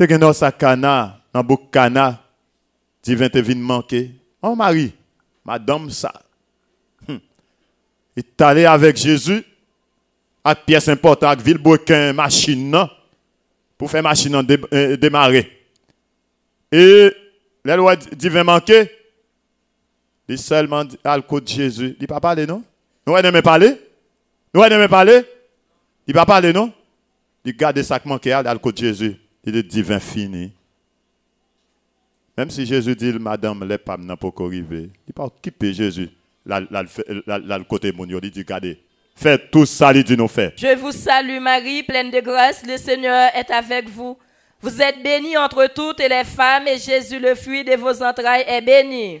Te gen nos à Cana, dans bouc Cana, divin te vin manqué. Oh Marie, madame ça. Hum. Il est allé avec Jésus, à pièce importante, avec Villeboquin, machine, non? pour faire machine en dé- euh, démarrer. Et les lois divin manqué, il seulement dit à le côté de Jésus. Il pas parler, non? Nous aimons parler? Nous aimons parler? Il pas parler, non? Il garde ça qui manquait à le côté de Jésus. Il est divin fini. Même si Jésus dit, madame, les femmes n'ont pas arrivé. Il pas occupé Jésus? Là, le côté mon, il dit, faites tout ça, il dit, nous fait. Je vous salue Marie, pleine de grâce, le Seigneur est avec vous. Vous êtes bénie entre toutes les femmes et Jésus, le fruit de vos entrailles, est béni.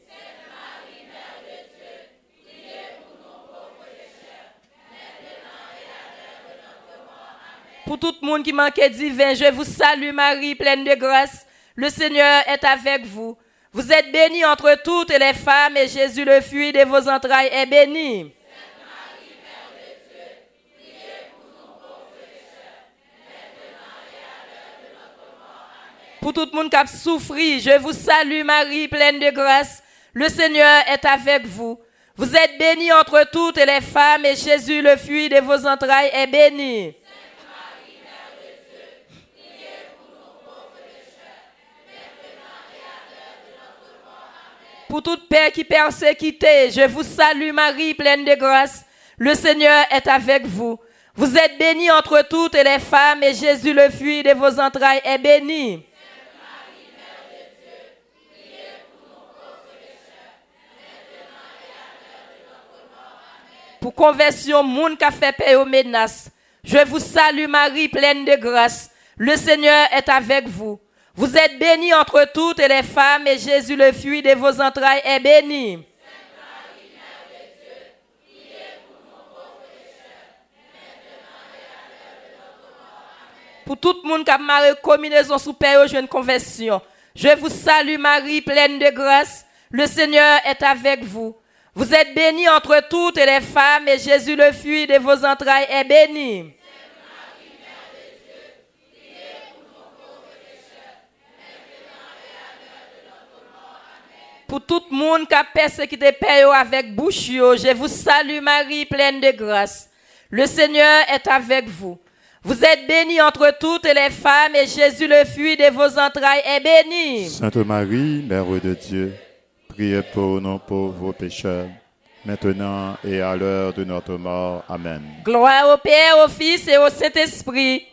Pour tout le monde qui manquait divin, je vous salue Marie, pleine de grâce. Le Seigneur est avec vous. Vous êtes bénie entre toutes les femmes et Jésus, le fruit de vos entrailles, est béni. Pour tout le monde qui a souffri, je vous salue Marie, pleine de grâce. Le Seigneur est avec vous. Vous êtes bénie entre toutes les femmes et Jésus, le fruit de vos entrailles, est béni. Pour toute père qui persécuté, je vous salue Marie, pleine de grâce. Le Seigneur est avec vous. Vous êtes bénie entre toutes les femmes et Jésus, le fruit de vos entrailles, est béni. Pour conversion, moun qui a fait paix aux menaces. Je vous salue Marie, pleine de grâce. Le Seigneur est avec vous. Vous êtes bénie entre toutes les femmes et Jésus, le fruit de vos entrailles, est béni. Pour tout le monde qui a marre combinaison supérieure, je une conversion. Je vous salue Marie, pleine de grâce. Le Seigneur est avec vous. Vous êtes bénie entre toutes les femmes et Jésus, le fruit de vos entrailles, est béni. Pour tout le monde qui a persécuté Père avec bouche, je vous salue Marie, pleine de grâce. Le Seigneur est avec vous. Vous êtes bénie entre toutes les femmes et Jésus, le fruit de vos entrailles, est béni. Sainte Marie, Mère de Dieu, priez pour nos pauvres pécheurs, maintenant et à l'heure de notre mort. Amen. Gloire au Père, au Fils et au Saint-Esprit.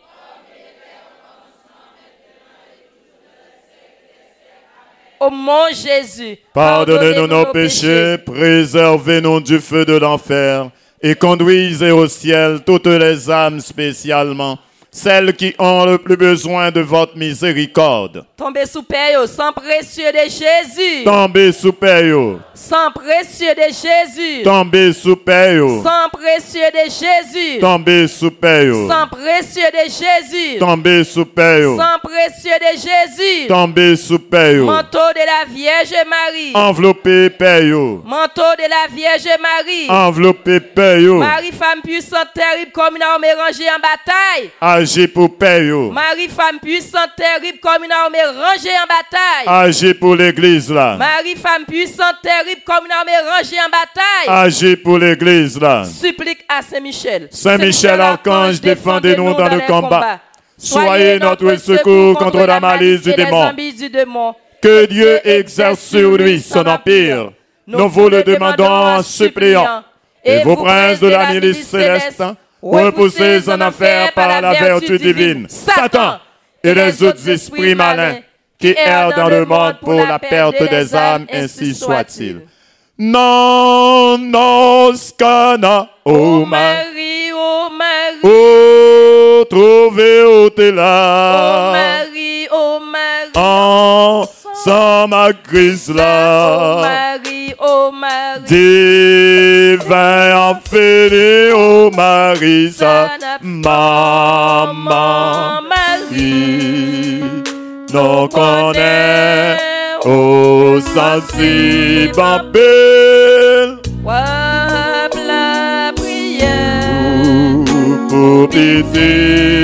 Ô mon Jésus, Pardonnez-nous nos péchés, préservez-nous du feu de l'enfer et conduisez au ciel toutes les âmes spécialement celles qui ont le plus besoin de votre miséricorde. Tombez sous Père, sang précieux de Jésus. Tombez sous Père, Sang précieux de Jésus. tombez sous Père, Sang précieux de Jésus. tombez sous Père, Sang précieux de Jésus. tombez sous Sang précieux de Jésus. tombez sous Manteau de la Vierge Marie. enveloppez Père, Manteau de la Vierge Marie. enveloppez Père, Marie, femme puissante, terrible, comme une armée rangée en bataille. Agez pour Père, Marie, femme puissante, terrible, comme une armée rangée en bataille. agez pour l'église là, Marie, femme puissante, terrible, comme une armée rangée en bataille. agez pour l'église là. Supplique à Saint-Michel. Saint-Michel, archange, défendez-nous dans le combat. Soyez notre secours contre la malice du démon. embûches du démon. Que Dieu exerce sur lui son empire. Nous vous le demandons en suppliant. Et vous, princes de la milice céleste, repoussez en enfer par la vertu divine Satan et les autres esprits malins qui errent dans le monde pour la perte des âmes, ainsi soit-il. Non, non, scana, oh Marie, Marie, ô Marie. oh retrouver où t'es Oh là. Marie, oh Marie. Ensemble à Christ Oh là. Marie, oh Marie. Divin infini, oh Marie, sa maman Marie. Nous connaît, oh sensible belle. Wap la prière. pour petit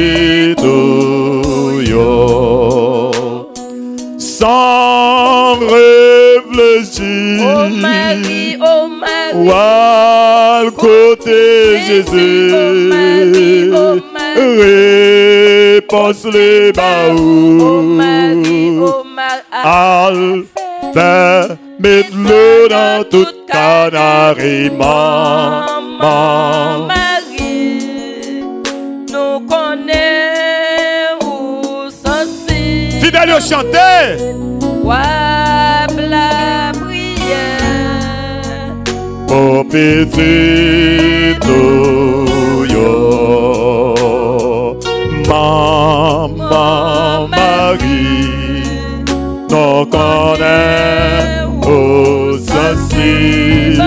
Oh Marie, oh Marie. À côté Jésus, oh Marie, oh Jésus, réponse les baous. Oh Marie, oh Marie. Al l'eau dans toute canari, maman. Marie, nous connaissons. Fidèle au chanter. Oh petit yo, Maman Marie, nous connaît au sensible,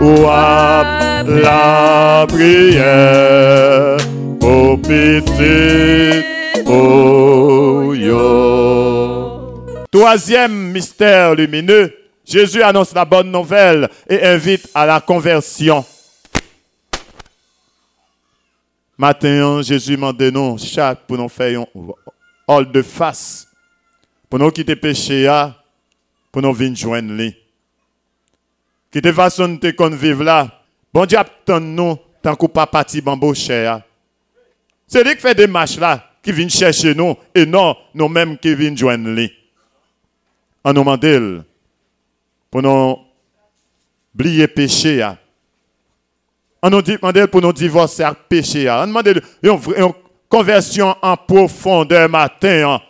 Wap la prière, oh petit yo. Troisième mystère lumineux, Jésus annonce la bonne nouvelle et invite à la conversion. Matin, Jésus m'a nous chaque pour nous faire un hall de face, pour nous quitter péché, pour nous venir joindre lui. Quitter façon de vivre là. Bon Dieu attend nous tant qu'on pas parti bambo cher. C'est lui qui fait des marches là, qui vient chercher nous, et non nous-mêmes qui viennent joindre. En nous demandant pour nous oublier péché. hein. On nous demande pour nous divorcer avec péché. hein. On demande une, conversion en profondeur matin. hein.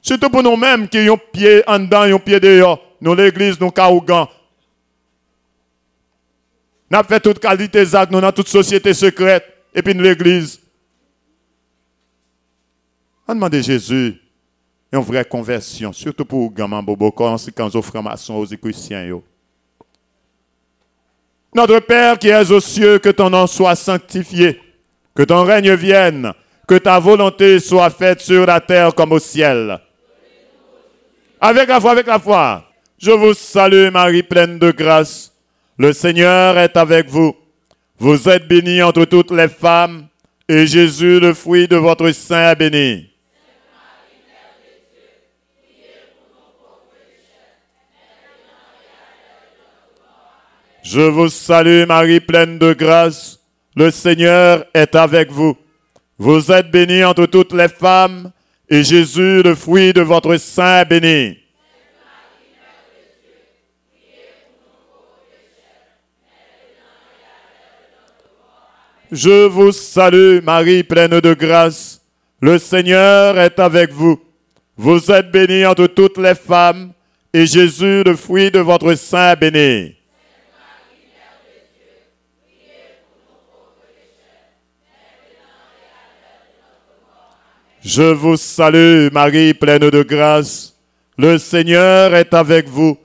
Surtout pour nous-mêmes qui ont pied en dedans, un pied dehors. Nous, l'église, nous, Kaougan. Nous avons fait toute qualité nous, dans toute société secrète. Et puis, nous, l'église. On demande Jésus une vraie conversion, surtout pour les gamins bobo, quand aux francs-maçons, aux chrétiens. Notre Père qui es aux cieux, que ton nom soit sanctifié, que ton règne vienne, que ta volonté soit faite sur la terre comme au ciel. Avec la foi, avec la foi, je vous salue Marie pleine de grâce. Le Seigneur est avec vous. Vous êtes bénie entre toutes les femmes, et Jésus, le fruit de votre sein, est béni. Je vous salue Marie pleine de grâce. Le Seigneur est avec vous. Vous êtes bénie entre toutes les femmes, et Jésus, le fruit de votre sein, est béni. Je vous salue Marie pleine de grâce. Le Seigneur est avec vous. Vous êtes bénie entre toutes les femmes, et Jésus, le fruit de votre sein, est béni. Je vous salue, Marie pleine de grâce. Le Seigneur est avec vous.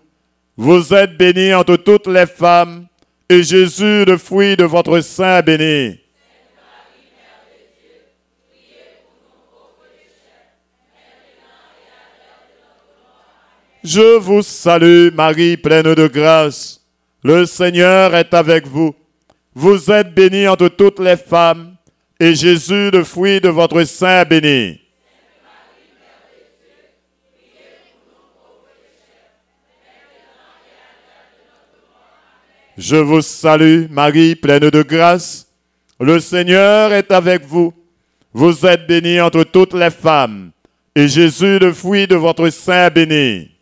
Vous êtes bénie entre toutes les femmes, et Jésus, le fruit de votre sein, est béni. Je vous salue, Marie pleine de grâce. Le Seigneur est avec vous. Vous êtes bénie entre toutes les femmes, et Jésus, le fruit de votre sein, béni. Je vous salue, Marie, pleine de grâce. Le Seigneur est avec vous. Vous êtes bénie entre toutes les femmes, et Jésus, le fruit de votre sein, béni.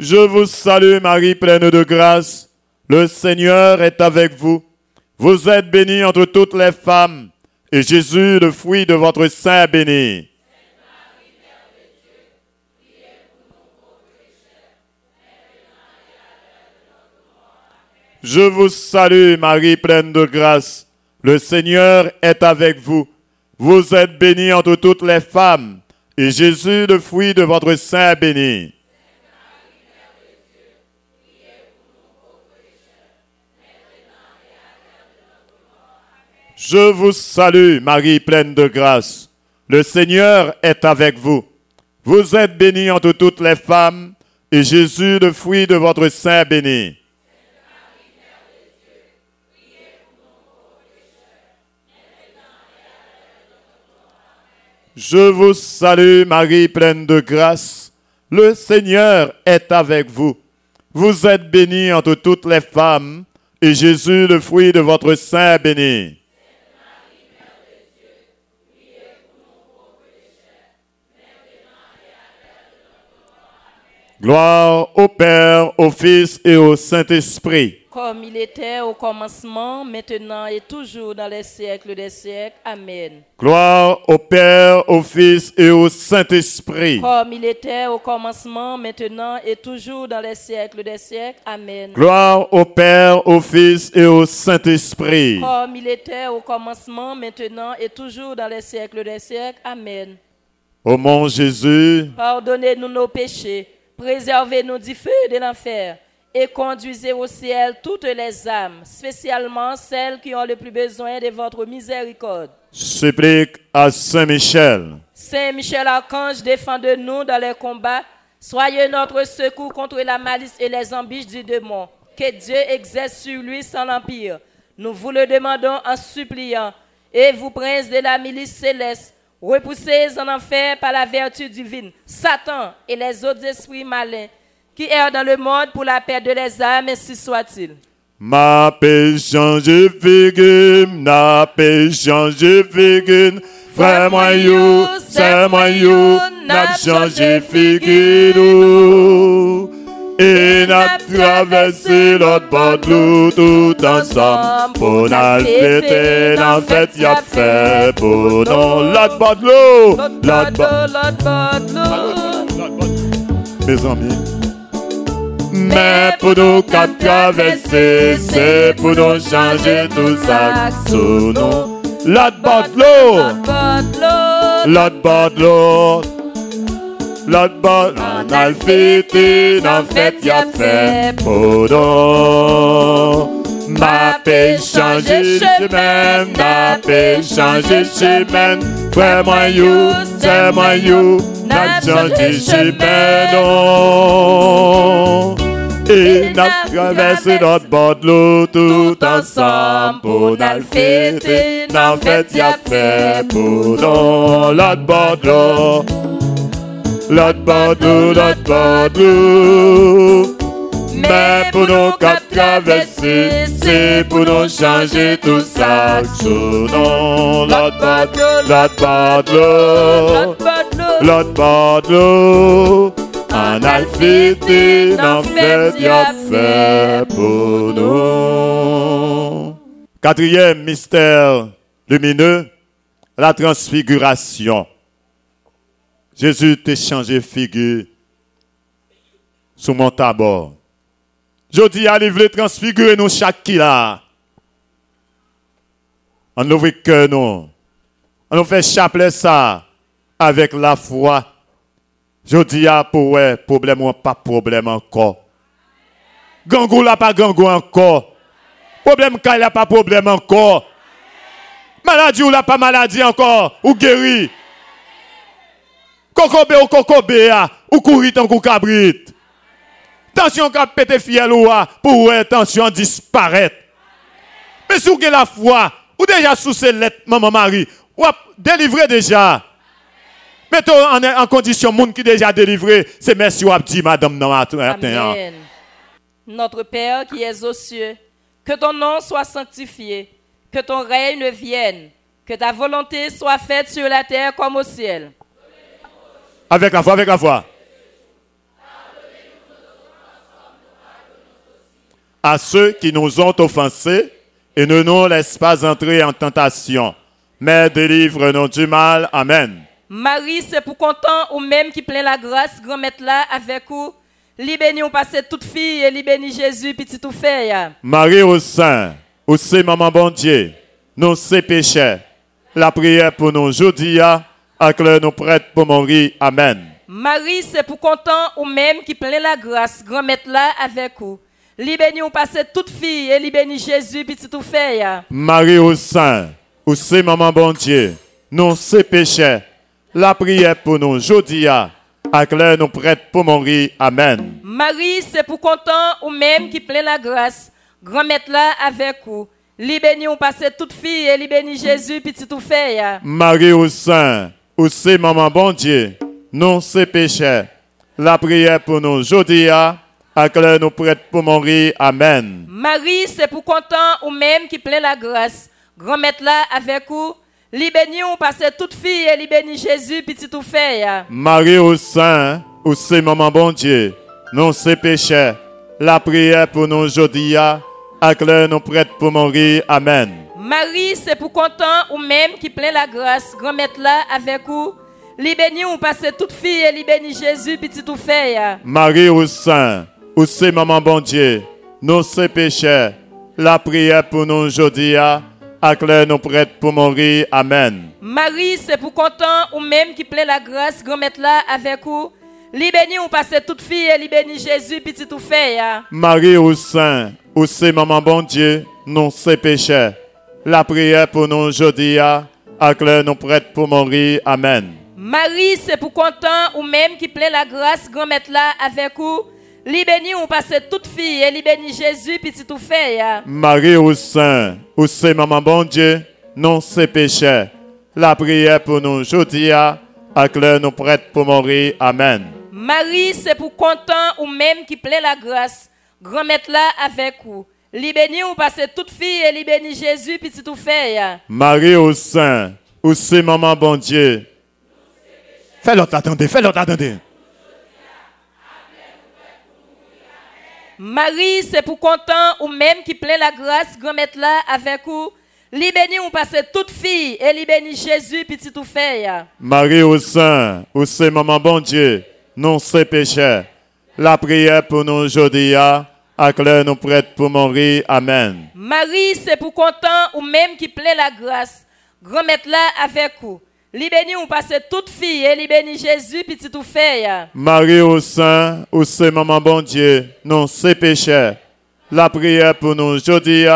Je vous salue, Marie, pleine de grâce. Le Seigneur est avec vous. Vous êtes bénie entre toutes les femmes, et Jésus, le fruit de votre sein, est béni. Je vous salue, Marie pleine de grâce. Le Seigneur est avec vous. Vous êtes bénie entre toutes les femmes, et Jésus, le fruit de votre sein, est béni. Je vous salue, Marie pleine de grâce. Le Seigneur est avec vous. Vous êtes bénie entre toutes les femmes, et Jésus, le fruit de votre sein, béni. Je vous salue, Marie pleine de grâce. Le Seigneur est avec vous. Vous êtes bénie entre toutes les femmes, et Jésus, le fruit de votre sein, béni. Gloire au Père, au Fils et au Saint-Esprit. Comme il était au commencement, maintenant et toujours dans les siècles des siècles. Amen. Gloire au Père, au Fils et au Saint-Esprit. Comme il était au commencement, maintenant et toujours dans les siècles des siècles. Amen. Gloire au Père, au Fils et au Saint-Esprit. Comme il était au commencement, maintenant et toujours dans les siècles des siècles. Amen. Ô mon Jésus, Pardonnez-nous nos péchés, préservez-nous du feu de l'enfer et conduisez au ciel toutes les âmes, spécialement celles qui ont le plus besoin de votre miséricorde. supplique à Saint Michel. Saint Michel Archange, défendez-nous dans les combats. Soyez notre secours contre la malice et les embûches du démon. Que Dieu exerce sur lui sans l'empire. Nous vous le demandons en suppliant. Et vous, prince de la milice céleste, repoussez en enfer par la vertu divine Satan et les autres esprits malins qui errent dans le monde pour la paix de les âmes, ainsi soit-il. Ma change figure, ma change figure. Frère moi you, c'est moi you, n'a changé figure. Et n'a traversé l'autre bord de l'eau tout ensemble. Pour n'a fêté, n'a fête, y a fait pour nous. L'autre l'eau, l'autre bord mes amis. Mais pour nous qu'à traverser, c'est pour nous changer tout ça sous nous. L'autre l'eau, l'autre bord de l'eau. L'autre bord, on a le fêté, en fait, y a fait nous. Ma paix changé ma paix changé chemin. Frère moi you, c'est moi you, n'a changé non. Et n'a traversé notre bord de l'eau tout ensemble pour le fêter. Fait, y a fait pour l'autre bord de l'eau. L'autre bord de. Mais pour nous qu'à traverser, c'est pour nous changer tout ça. L'autre bord de fait, a fait pour nous. Quatrième mystère lumineux, la transfiguration. Jésus t'a changé figure sous mon tabord. Je dis, allez, voulez transfigurer nous chaque qui là. On ouvre que nous. On nous fait chapelet ça avec la foi. Je dis, ah, pour problème ou pas problème encore. Gangou là pas gangou encore. Problème quand il a pas problème encore. Maladie ou là pas maladie encore. Ou guéri. Kokobe ou kokobe ah, ou courir tant kou cabrit. Tension qu'a pété fiel ou ah, pour ouais, tension disparaître. Mais si la foi, ou déjà sous ces lettres, maman Marie, ou délivré déjà. Mettons en, en condition, monde qui déjà délivré, c'est merci ou madame dans matin. Amen. Notre Père qui es aux cieux, que ton nom soit sanctifié, que ton règne vienne, que ta volonté soit faite sur la terre comme au ciel. Avec la foi, avec la foi. À ceux qui nous ont offensés et ne nous laisse pas entrer en tentation, mais délivre-nous du mal. Amen. Marie, c'est pour content ou même qui plein la grâce, grand maître là avec vous. Li béni ou passe toute fille et li béni Jésus petit tout fait. Marie au sein, au c'est maman bon Dieu, nous c'est péchés. La prière pour nous aujourd'hui, à que nous prêtes pour mourir. Amen. Marie, c'est pour content ou même qui plein la grâce, grand maître là avec vous. Li béni ou passe toute fille et li béni Jésus petit tout fait. Marie au sein, au c'est maman bon Dieu, nous c'est péchés. La prière pour nous aujourd'hui, à que nous prêtes pour mourir. Amen. Marie, c'est pour content ou même qui plein la grâce, grand maître là avec vous. Li béni ou passe toute fille et li béni Jésus petit tout fait. Marie au sein, au c'est maman bon Dieu, nous c'est péchés. La prière pour nous aujourd'hui, à que nous prêtes pour mourir. Amen. Marie, c'est pour content ou même qui plein la grâce. Grand maître là avec vous. Li béni ou passe toute fille et li béni Jésus petit tout fait. Marie au sein, au c'est maman bon Dieu, nous c'est péchés. La prière pour nous aujourd'hui, à que nous prêtes pour mourir. Amen. Marie, c'est pour content ou même qui plein la grâce. Grand maître là avec vous. Li béni ou passe toute fille et li béni Jésus petit tout fait. Marie au sein, au c'est maman bon Dieu, nous c'est péchés. La prière pour nous aujourd'hui, à que nous prêtes pour mourir. Amen. Marie, c'est pour content ou même qui plein la grâce. Grand maître là avec vous. Li béni ou passe toute fille et li béni Jésus petit tout fait. Marie au sein, au c'est maman bon Dieu, nous c'est péchés. La prière pour nous aujourd'hui, à que nous prêtes pour mourir. Amen. Marie, c'est pour content ou même qui plein la grâce, grand maître là avec vous. Li béni ou passe toute fille et li béni Jésus petit tout fait. ya. Marie au sein, au c'est maman bon Dieu, non c'est péché. La prière pour nous aujourd'hui, à que nous prêtes pour mourir. Amen. Marie, c'est pour content ou même qui plein la grâce, grand maître là avec vous. Li béni ou passe toute fille et li béni Jésus petit tout fait. Marie au sein, au c'est maman bon Dieu. Fais l'autre attendez, fais l'autre attendez. Marie, c'est pour content ou même qui plein la grâce, grand maître là avec vous. Li béni ou passe toute fille et li béni Jésus petit tout fait. Marie au sein, au c'est maman bon Dieu, non c'est péché. La prière pour nous aujourd'hui, à que nous prêtes pour mourir. Amen. Marie, c'est pour content ou même qui plaît la grâce. Grand maître là avec vous. Li béni ou passe toute fille et li béni Jésus petit tout fait. Marie au sein, au c'est maman bon Dieu, non c'est péché. La prière pour nous aujourd'hui,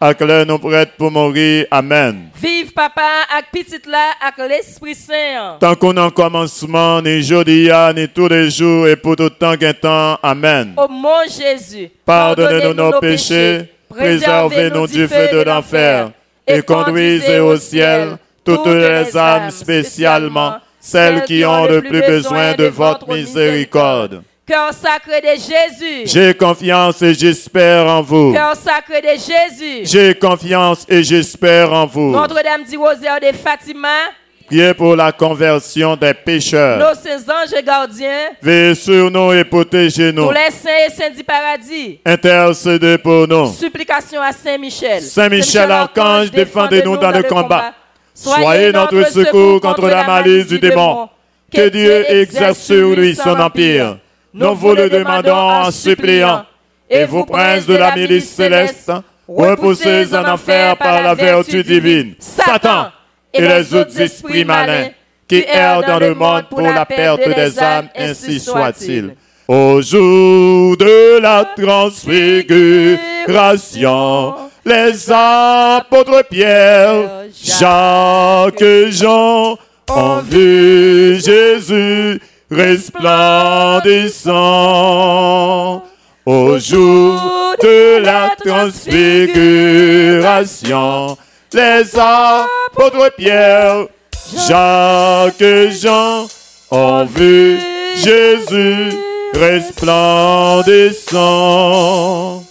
que nous prêtes pour mourir. Amen. Vive papa avec petite là avec l'Esprit Saint. Tant qu'on un commencement, ni aujourd'hui, ni tous les jours, et pour tout temps qu'un temps. Amen. Au mon Jésus. Pardonnez-nous nos péchés, préservez-nous du feu de l'enfer, et conduisez au ciel toutes les âmes, spécialement celles qui ont le plus besoin de votre miséricorde. Cœur sacré de Jésus. J'ai confiance et j'espère en vous. Cœur sacré de Jésus. J'ai confiance et j'espère en vous. Notre-Dame du Rosaire de Fatima. Priez pour la conversion des pécheurs. Nos saints anges gardiens. Veillez sur nous et protégez-nous. Pour les saints et saints du paradis. Intercédez pour nous. Supplication à Saint Michel. Saint Michel Archange, défendez-nous dans le combat. Soyez notre secours contre la malice du démon. Que Dieu exerce sur lui son empire. Nous vous le demandons en suppliant. Et vous, princes de la milice céleste, repoussez en enfer par la vertu divine. Satan et les autres esprits malins qui errent dans le monde pour la perte des âmes, ainsi soit-il. Au jour de la transfiguration, les apôtres Pierre, Jacques et Jean ont vu Jésus resplendissant. Au jour de la transfiguration, les apôtres Pierre, Jacques et Jean ont vu Jésus resplendissant.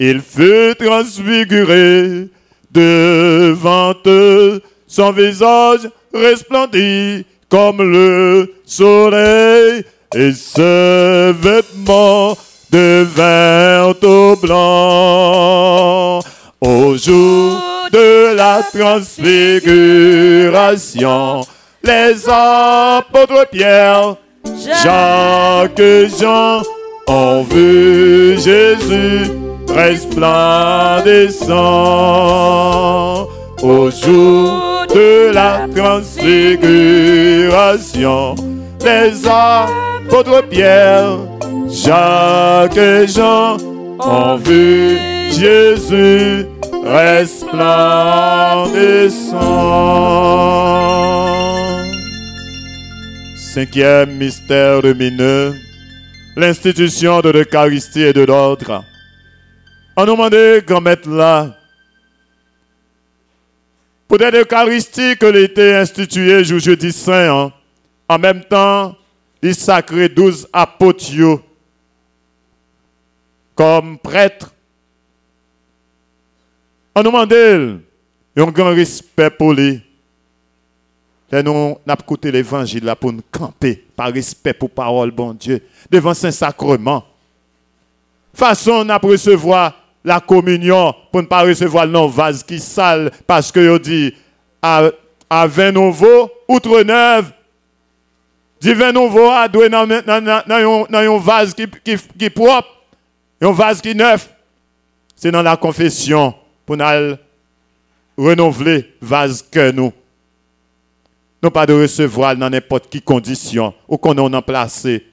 Il fut transfiguré devant eux, son visage resplendit comme le soleil, et ses vêtements devinrent au blanc. Au jour de la transfiguration, les apôtres Pierre, Jacques et Jean On veut Jésus resplendissant au jour de la transfiguration. Les apôtres Pierre, Jacques et Jean ont vu Jésus resplendissant. Cinquième mystère lumineux, l'institution de l'Eucharistie et de l'ordre. On nous demandait, grand-maître là, pour l'Eucharistie que l'était instituée jour jeudi saint, hein, en même temps, il sacré douze apôtres comme prêtres. On nous demandait un grand respect pour lui. Et nous avons écouté l'évangile là pour nous camper par respect pour parole, bon Dieu, devant Saint-Sacrement. Façon de recevoir la communion pour ne pas recevoir le vase qui sale parce que yo dit à, à vin nouveau, outre neuve, dit vin nouveau à doué dans un vase qui, qui, qui propre, un vase qui neuf. C'est dans la confession pour nous renouveler vase que nous. Non pas de recevoir dans n'importe quelle condition ou qu'on a placé.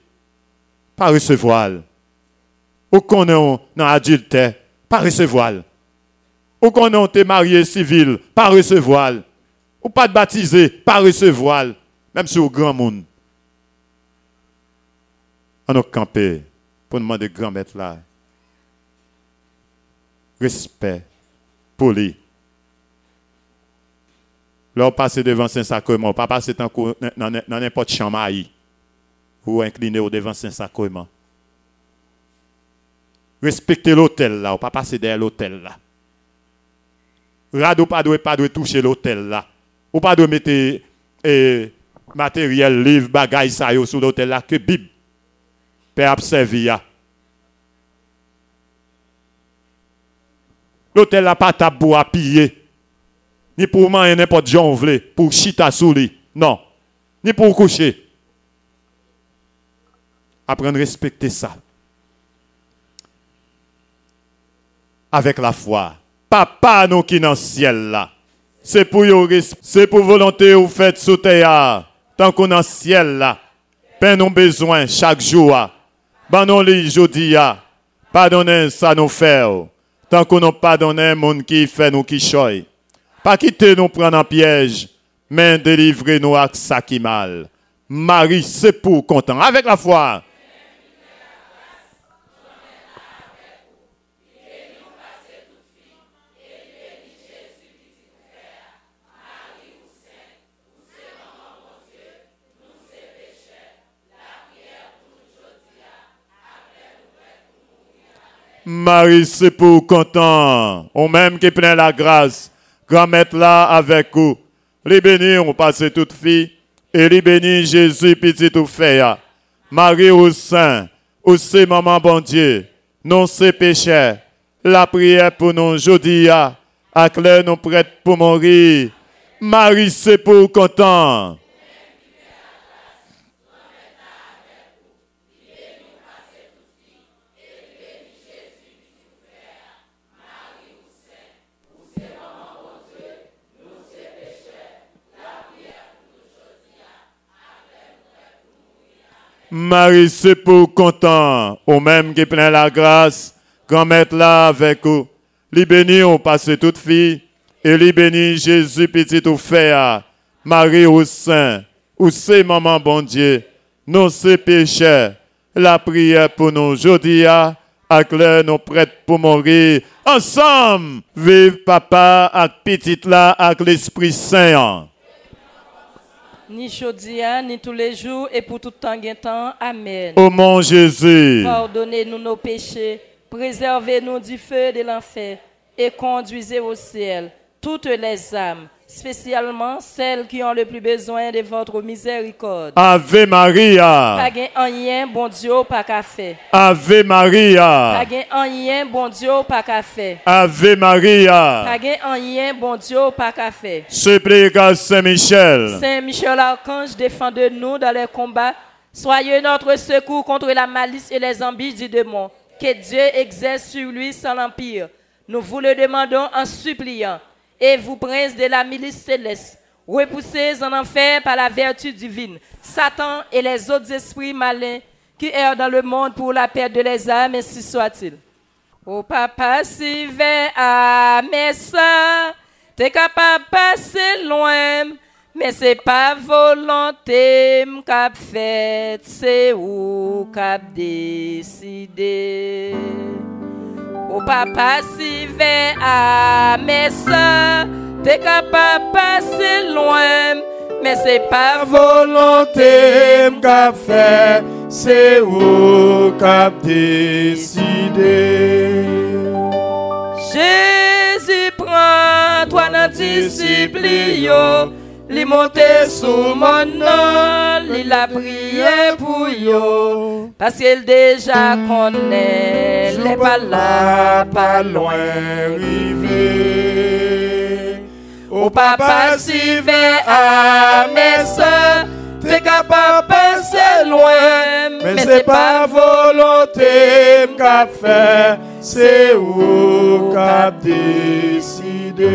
Pas recevoir. Ou qu'on est dans adultère pas recevoir. Ou qu'on été marié civil, pas recevoir. Ou pas de baptisé, pas recevoir. Même si au grand monde. On a campé pour demander grand maître là. Respect, poli. Là, on passe devant Saint-Sacrement, pas passer dans n'importe chambre ou incliné au devant Saint-Sacrement. Respectez l'hôtel là, ou pas passer derrière l'hôtel là. Rado pas doit pas toucher l'hôtel là. Ou pas de mettre eh, matériel, livre, bagaille ça sur l'hôtel là que Bible peut observer. L'hôtel là pas tabou à piller. Ni pour manger n'importe gens pour chita sous. Non. Ni pour coucher. Apprendre à respecter ça. Avec la foi. Papa nous qui dans le ciel là. C'est pour c'est pour volonté ou faites sous. Tant qu'on dans ciel là. Pain nos besoins chaque jour. Ban nous les jodi Pardonnez ça nous faire. Tant qu'on n'a pas donné monde qui fait nous qui choy. Pas quitter nous prendre en piège, mais délivrer nous à ça qui mal. Marie, c'est pour content. Avec la foi. Marie, c'est pour content. On même qui plein la grâce. Grand maître là avec vous. Les bénis, on passe toute fille. Et les bénis, Jésus, petit tout fait. Marie au sein. Aussi, maman bon Dieu. Non, c'est péché. La prière pour nous aujourd'hui. À clair, nous prêtes pour mourir. Marie, c'est pour content. Marie, c'est pour content, au même qui plein la grâce, grand maître là avec vous. Les bénis on passe toute fille, et bénis Jésus petit ou fait, Marie au sein, ou c'est maman bon Dieu, nous c'est péchés, la prière pour nous aujourd'hui, à clair nous prêtes pour mourir, ensemble, vive papa, avec petite là, avec l'Esprit Saint ni chaudia, ni tous les jours, et pour tout temps temps. Amen. Ô mon Jésus, pardonnez-nous nos péchés, préservez-nous du feu de l'enfer, et conduisez au ciel toutes les âmes spécialement celles qui ont le plus besoin de votre miséricorde. Ave Maria. Pas rien, bon Dieu, pas café. Ave Maria. Pas rien, bon Dieu, pas café. Ave Maria. Pas rien, bon Dieu, pas café. Supplie Saint Michel. Saint Michel Archange, défendez-nous dans les combats Soyez notre secours contre la malice et les embûches du démon. Que Dieu exerce sur lui sans l'empire. Nous vous le demandons en suppliant. Et vous, prince de la milice céleste, repoussez en enfer par la vertu divine Satan et les autres esprits malins qui errent dans le monde pour la perte de les âmes, ainsi soit-il. Au papa, si à soeurs, t'es capable de passer loin, mais c'est pas volonté qu'a fait, c'est où qu'a décidé. Au papa, si à mes t'es capable de passer loin, mais c'est pas volonté qu'a fait, c'est où qu'a décidé. Jésus prend toi dans disciple li monte sous mon nom, il a prié pour yo, parce qu'il déjà connaît les pas là, pas loin, rivé. Au papa si à mes soeurs, t'es capable de passer loin, mais c'est pas volonté qu'a fait, c'est où qu'a décidé.